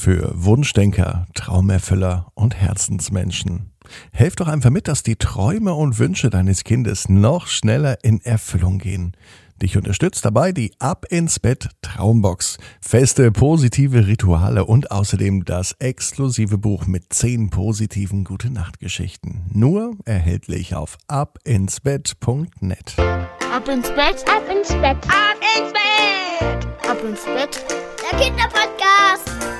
für Wunschdenker, Traumerfüller und Herzensmenschen. Helf doch einfach mit, dass die Träume und Wünsche deines Kindes noch schneller in Erfüllung gehen. Dich unterstützt dabei die Ab ins Bett Traumbox. Feste positive Rituale und außerdem das exklusive Buch mit zehn positiven Gute Nacht Geschichten. Nur erhältlich auf abinsbett.net. Ab ins Bett, ab ins Bett, ab ins Bett, ab ins Bett. Der Kinderpodcast.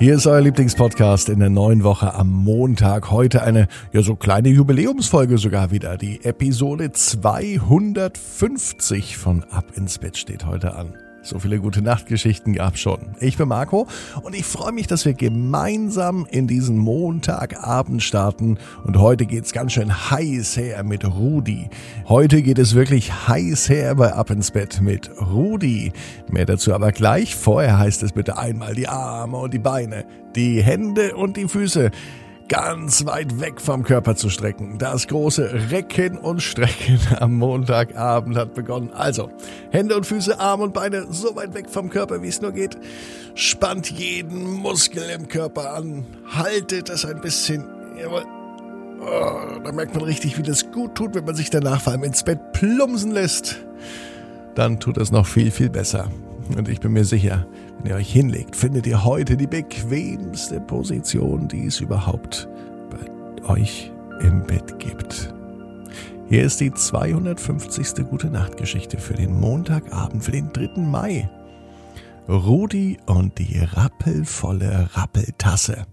Hier ist euer Lieblingspodcast in der neuen Woche am Montag. Heute eine, ja, so kleine Jubiläumsfolge sogar wieder. Die Episode 250 von Ab ins Bett steht heute an. So viele gute Nachtgeschichten gab schon. Ich bin Marco und ich freue mich, dass wir gemeinsam in diesen Montagabend starten. Und heute geht's ganz schön heiß her mit Rudi. Heute geht es wirklich heiß her bei Ab ins Bett mit Rudi. Mehr dazu aber gleich. Vorher heißt es bitte einmal die Arme und die Beine, die Hände und die Füße ganz weit weg vom Körper zu strecken. Das große Recken und Strecken am Montagabend hat begonnen. Also, Hände und Füße, Arme und Beine so weit weg vom Körper, wie es nur geht. Spannt jeden Muskel im Körper an. Haltet es ein bisschen. Jawohl. Oh, da merkt man richtig, wie das gut tut, wenn man sich danach vor allem ins Bett plumpsen lässt. Dann tut es noch viel, viel besser. Und ich bin mir sicher, wenn ihr euch hinlegt, findet ihr heute die bequemste Position, die es überhaupt bei euch im Bett gibt. Hier ist die 250. Gute Nacht Geschichte für den Montagabend, für den 3. Mai. Rudi und die rappelvolle Rappeltasse.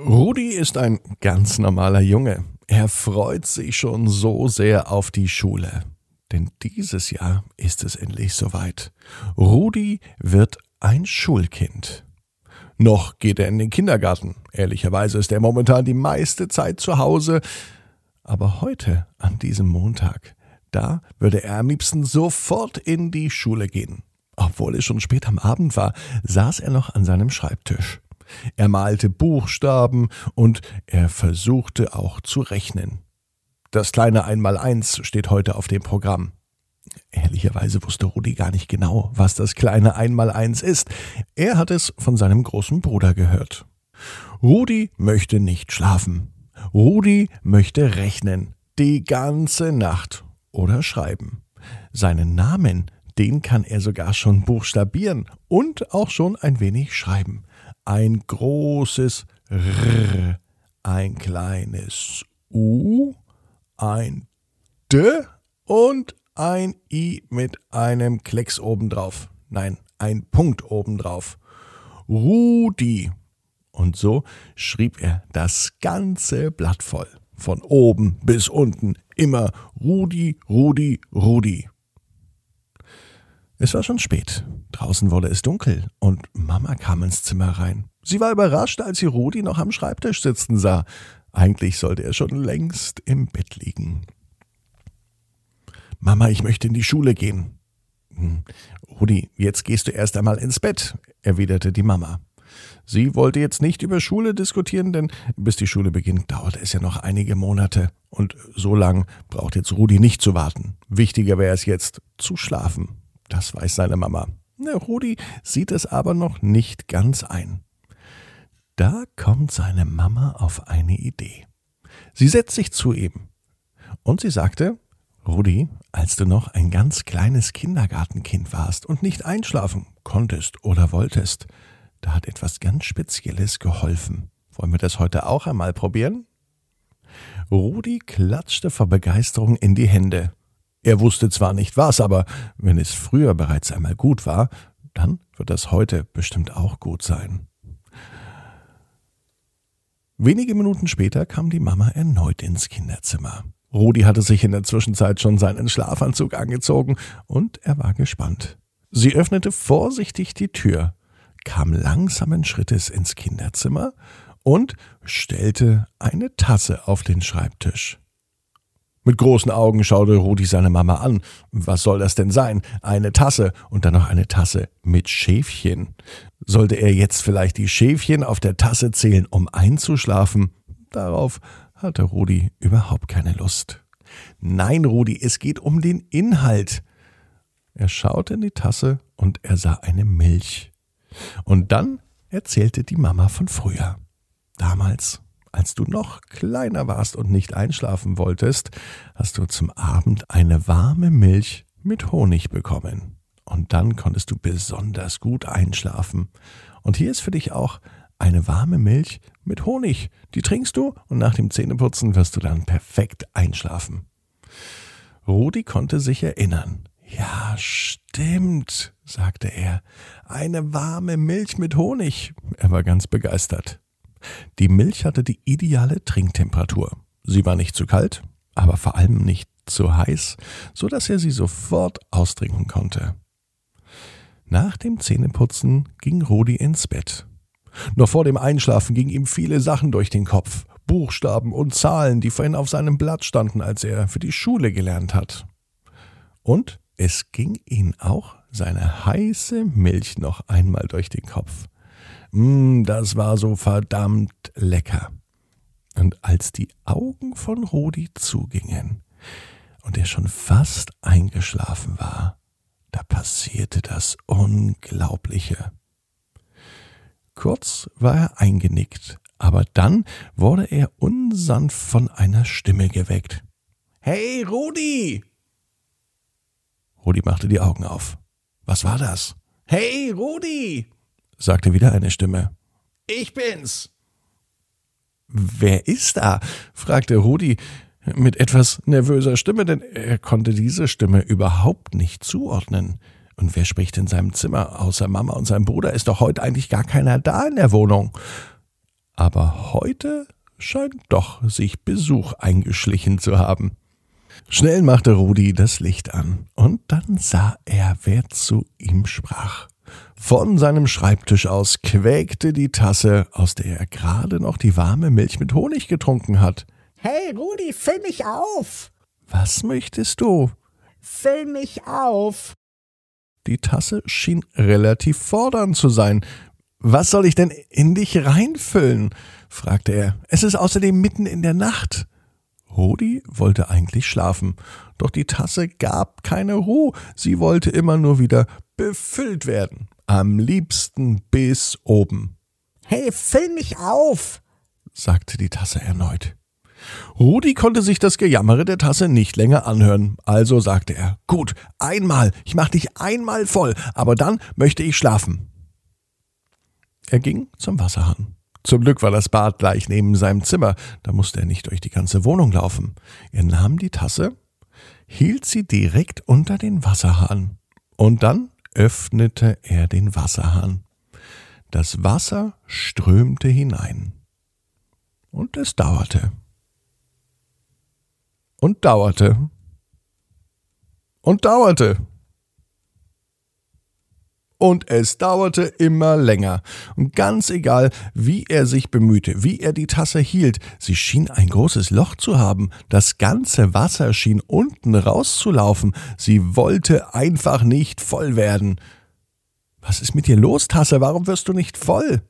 Rudi ist ein ganz normaler Junge. Er freut sich schon so sehr auf die Schule. Denn dieses Jahr ist es endlich soweit. Rudi wird ein Schulkind. Noch geht er in den Kindergarten. Ehrlicherweise ist er momentan die meiste Zeit zu Hause. Aber heute, an diesem Montag, da würde er am liebsten sofort in die Schule gehen. Obwohl es schon spät am Abend war, saß er noch an seinem Schreibtisch. Er malte Buchstaben und er versuchte auch zu rechnen. Das kleine Einmaleins steht heute auf dem Programm. Ehrlicherweise wusste Rudi gar nicht genau, was das kleine Einmaleins ist. Er hat es von seinem großen Bruder gehört. Rudi möchte nicht schlafen. Rudi möchte rechnen. Die ganze Nacht. Oder schreiben. Seinen Namen, den kann er sogar schon buchstabieren und auch schon ein wenig schreiben. Ein großes R, ein kleines U, ein D und ein I mit einem Klecks obendrauf. Nein, ein Punkt obendrauf. Rudi. Und so schrieb er das ganze Blatt voll. Von oben bis unten immer Rudi, Rudi, Rudi. Es war schon spät. Draußen wurde es dunkel und Mama kam ins Zimmer rein. Sie war überrascht, als sie Rudi noch am Schreibtisch sitzen sah. Eigentlich sollte er schon längst im Bett liegen. Mama, ich möchte in die Schule gehen. Hm. Rudi, jetzt gehst du erst einmal ins Bett, erwiderte die Mama. Sie wollte jetzt nicht über Schule diskutieren, denn bis die Schule beginnt, dauert es ja noch einige Monate. Und so lang braucht jetzt Rudi nicht zu warten. Wichtiger wäre es jetzt, zu schlafen. Das weiß seine Mama. Na, Rudi sieht es aber noch nicht ganz ein. Da kommt seine Mama auf eine Idee. Sie setzt sich zu ihm und sie sagte, Rudi, als du noch ein ganz kleines Kindergartenkind warst und nicht einschlafen konntest oder wolltest, da hat etwas ganz Spezielles geholfen. Wollen wir das heute auch einmal probieren? Rudi klatschte vor Begeisterung in die Hände. Er wusste zwar nicht was, aber wenn es früher bereits einmal gut war, dann wird das heute bestimmt auch gut sein. Wenige Minuten später kam die Mama erneut ins Kinderzimmer. Rudi hatte sich in der Zwischenzeit schon seinen Schlafanzug angezogen und er war gespannt. Sie öffnete vorsichtig die Tür, kam langsamen Schrittes ins Kinderzimmer und stellte eine Tasse auf den Schreibtisch. Mit großen Augen schaute Rudi seine Mama an. Was soll das denn sein? Eine Tasse und dann noch eine Tasse mit Schäfchen. Sollte er jetzt vielleicht die Schäfchen auf der Tasse zählen, um einzuschlafen? Darauf hatte Rudi überhaupt keine Lust. Nein, Rudi, es geht um den Inhalt. Er schaute in die Tasse und er sah eine Milch. Und dann erzählte die Mama von früher. Damals, als du noch kleiner warst und nicht einschlafen wolltest, hast du zum Abend eine warme Milch mit Honig bekommen. Und dann konntest du besonders gut einschlafen. Und hier ist für dich auch eine warme Milch mit Honig. Die trinkst du und nach dem Zähneputzen wirst du dann perfekt einschlafen. Rudi konnte sich erinnern. Ja, stimmt, sagte er. Eine warme Milch mit Honig. Er war ganz begeistert. Die Milch hatte die ideale Trinktemperatur. Sie war nicht zu kalt, aber vor allem nicht zu heiß, so dass er sie sofort austrinken konnte. Nach dem Zähneputzen ging Rudi ins Bett. Noch vor dem Einschlafen gingen ihm viele Sachen durch den Kopf. Buchstaben und Zahlen, die vorhin auf seinem Blatt standen, als er für die Schule gelernt hat. Und es ging ihm auch seine heiße Milch noch einmal durch den Kopf. Mm, das war so verdammt lecker. Und als die Augen von Rudi zugingen und er schon fast eingeschlafen war, da passierte das Unglaubliche. Kurz war er eingenickt, aber dann wurde er unsanft von einer Stimme geweckt. Hey, Rudi! Rudi machte die Augen auf. Was war das? Hey, Rudi! Sagte wieder eine Stimme. Ich bin's. Wer ist da? fragte Rudi mit etwas nervöser Stimme, denn er konnte diese Stimme überhaupt nicht zuordnen. Und wer spricht in seinem Zimmer außer Mama und seinem Bruder? Ist doch heute eigentlich gar keiner da in der Wohnung. Aber heute scheint doch sich Besuch eingeschlichen zu haben. Schnell machte Rudi das Licht an, und dann sah er, wer zu ihm sprach. Von seinem Schreibtisch aus quäkte die Tasse, aus der er gerade noch die warme Milch mit Honig getrunken hat. Hey, Rudi, füll mich auf! Was möchtest du? Füll mich auf! Die Tasse schien relativ fordernd zu sein. Was soll ich denn in dich reinfüllen? fragte er. Es ist außerdem mitten in der Nacht. Rudi wollte eigentlich schlafen, doch die Tasse gab keine Ruhe, sie wollte immer nur wieder befüllt werden, am liebsten bis oben. Hey, füll mich auf, sagte die Tasse erneut. Rudi konnte sich das Gejammere der Tasse nicht länger anhören, also sagte er Gut, einmal, ich mach dich einmal voll, aber dann möchte ich schlafen. Er ging zum Wasserhahn. Zum Glück war das Bad gleich neben seinem Zimmer, da musste er nicht durch die ganze Wohnung laufen. Er nahm die Tasse, hielt sie direkt unter den Wasserhahn, und dann öffnete er den Wasserhahn. Das Wasser strömte hinein. Und es dauerte und dauerte und dauerte. Und es dauerte immer länger. Und ganz egal, wie er sich bemühte, wie er die Tasse hielt, sie schien ein großes Loch zu haben. Das ganze Wasser schien unten rauszulaufen. Sie wollte einfach nicht voll werden. Was ist mit dir los, Tasse? Warum wirst du nicht voll?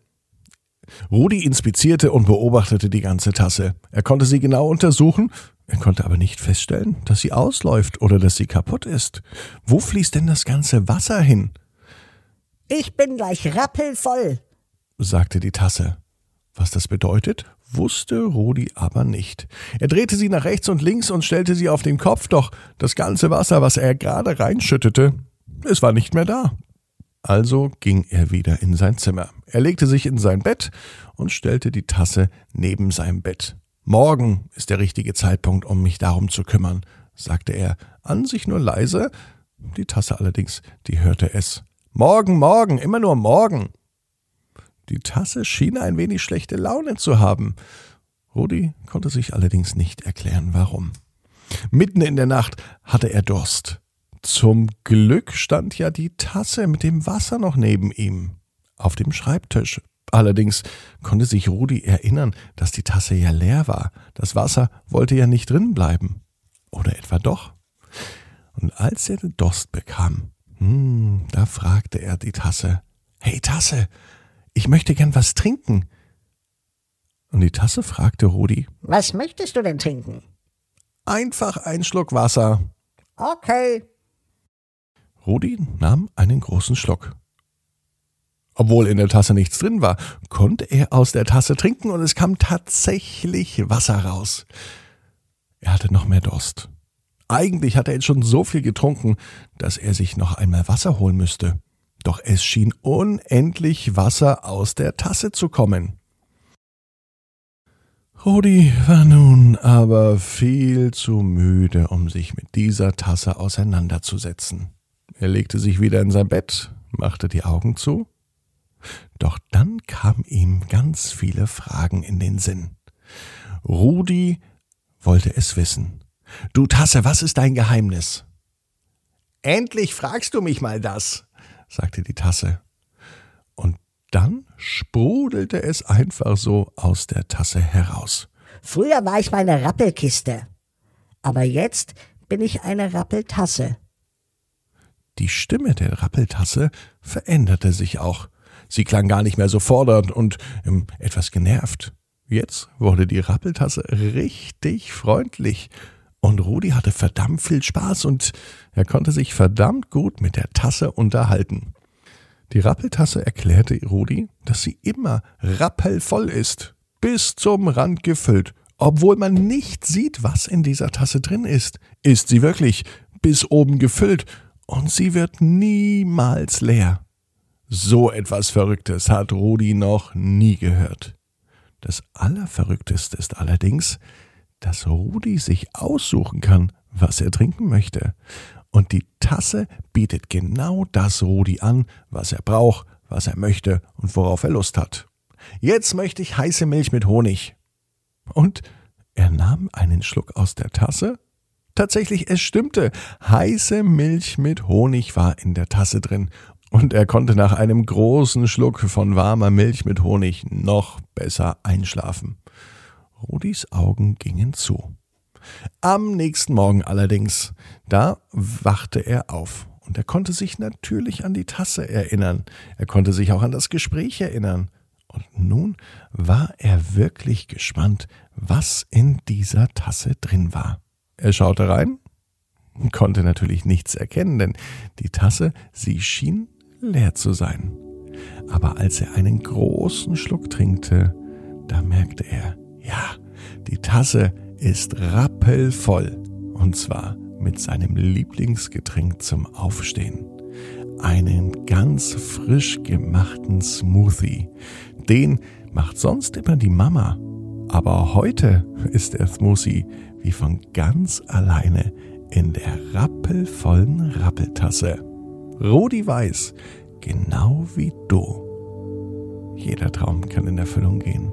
Rudi inspizierte und beobachtete die ganze Tasse. Er konnte sie genau untersuchen er konnte aber nicht feststellen, dass sie ausläuft oder dass sie kaputt ist. Wo fließt denn das ganze Wasser hin? Ich bin gleich rappelvoll, sagte die Tasse. Was das bedeutet, wusste Rudi aber nicht. Er drehte sie nach rechts und links und stellte sie auf den Kopf, doch das ganze Wasser, was er gerade reinschüttete, es war nicht mehr da. Also ging er wieder in sein Zimmer. Er legte sich in sein Bett und stellte die Tasse neben seinem Bett. Morgen ist der richtige Zeitpunkt, um mich darum zu kümmern, sagte er, an sich nur leise, die Tasse allerdings, die hörte es. Morgen, morgen, immer nur morgen. Die Tasse schien ein wenig schlechte Laune zu haben. Rudi konnte sich allerdings nicht erklären, warum. Mitten in der Nacht hatte er Durst. Zum Glück stand ja die Tasse mit dem Wasser noch neben ihm auf dem Schreibtisch. Allerdings konnte sich Rudi erinnern, dass die Tasse ja leer war. Das Wasser wollte ja nicht drin bleiben. Oder etwa doch? Und als er den Durst bekam, hm, da fragte er die Tasse, Hey Tasse, ich möchte gern was trinken. Und die Tasse fragte Rudi, Was möchtest du denn trinken? Einfach ein Schluck Wasser. Okay. Rudi nahm einen großen Schluck. Obwohl in der Tasse nichts drin war, konnte er aus der Tasse trinken und es kam tatsächlich Wasser raus. Er hatte noch mehr Durst. Eigentlich hatte er jetzt schon so viel getrunken, dass er sich noch einmal Wasser holen müsste. Doch es schien unendlich Wasser aus der Tasse zu kommen. Rudi war nun aber viel zu müde, um sich mit dieser Tasse auseinanderzusetzen. Er legte sich wieder in sein Bett, machte die Augen zu doch dann kamen ihm ganz viele Fragen in den Sinn. Rudi wollte es wissen. Du Tasse, was ist dein Geheimnis? Endlich fragst du mich mal das, sagte die Tasse. Und dann sprudelte es einfach so aus der Tasse heraus. Früher war ich mal eine Rappelkiste, aber jetzt bin ich eine Rappeltasse. Die Stimme der Rappeltasse veränderte sich auch. Sie klang gar nicht mehr so fordernd und ähm, etwas genervt. Jetzt wurde die Rappeltasse richtig freundlich. Und Rudi hatte verdammt viel Spaß und er konnte sich verdammt gut mit der Tasse unterhalten. Die Rappeltasse erklärte Rudi, dass sie immer rappelvoll ist, bis zum Rand gefüllt. Obwohl man nicht sieht, was in dieser Tasse drin ist, ist sie wirklich bis oben gefüllt und sie wird niemals leer. So etwas Verrücktes hat Rudi noch nie gehört. Das Allerverrückteste ist allerdings, dass Rudi sich aussuchen kann, was er trinken möchte. Und die Tasse bietet genau das Rudi an, was er braucht, was er möchte und worauf er Lust hat. Jetzt möchte ich heiße Milch mit Honig. Und er nahm einen Schluck aus der Tasse. Tatsächlich, es stimmte. Heiße Milch mit Honig war in der Tasse drin und er konnte nach einem großen Schluck von warmer Milch mit Honig noch besser einschlafen. Rudis Augen gingen zu. Am nächsten Morgen allerdings, da wachte er auf und er konnte sich natürlich an die Tasse erinnern, er konnte sich auch an das Gespräch erinnern. Und nun war er wirklich gespannt, was in dieser Tasse drin war. Er schaute rein, konnte natürlich nichts erkennen, denn die Tasse, sie schien leer zu sein. Aber als er einen großen Schluck trinkte, da merkte er, ja, die Tasse ist rappelvoll. Und zwar mit seinem Lieblingsgetränk zum Aufstehen. Einen ganz frisch gemachten Smoothie. Den macht sonst immer die Mama. Aber heute ist der Smoothie wie von ganz alleine in der rappelvollen Rappeltasse. Rudi weiß, genau wie du. Jeder Traum kann in Erfüllung gehen.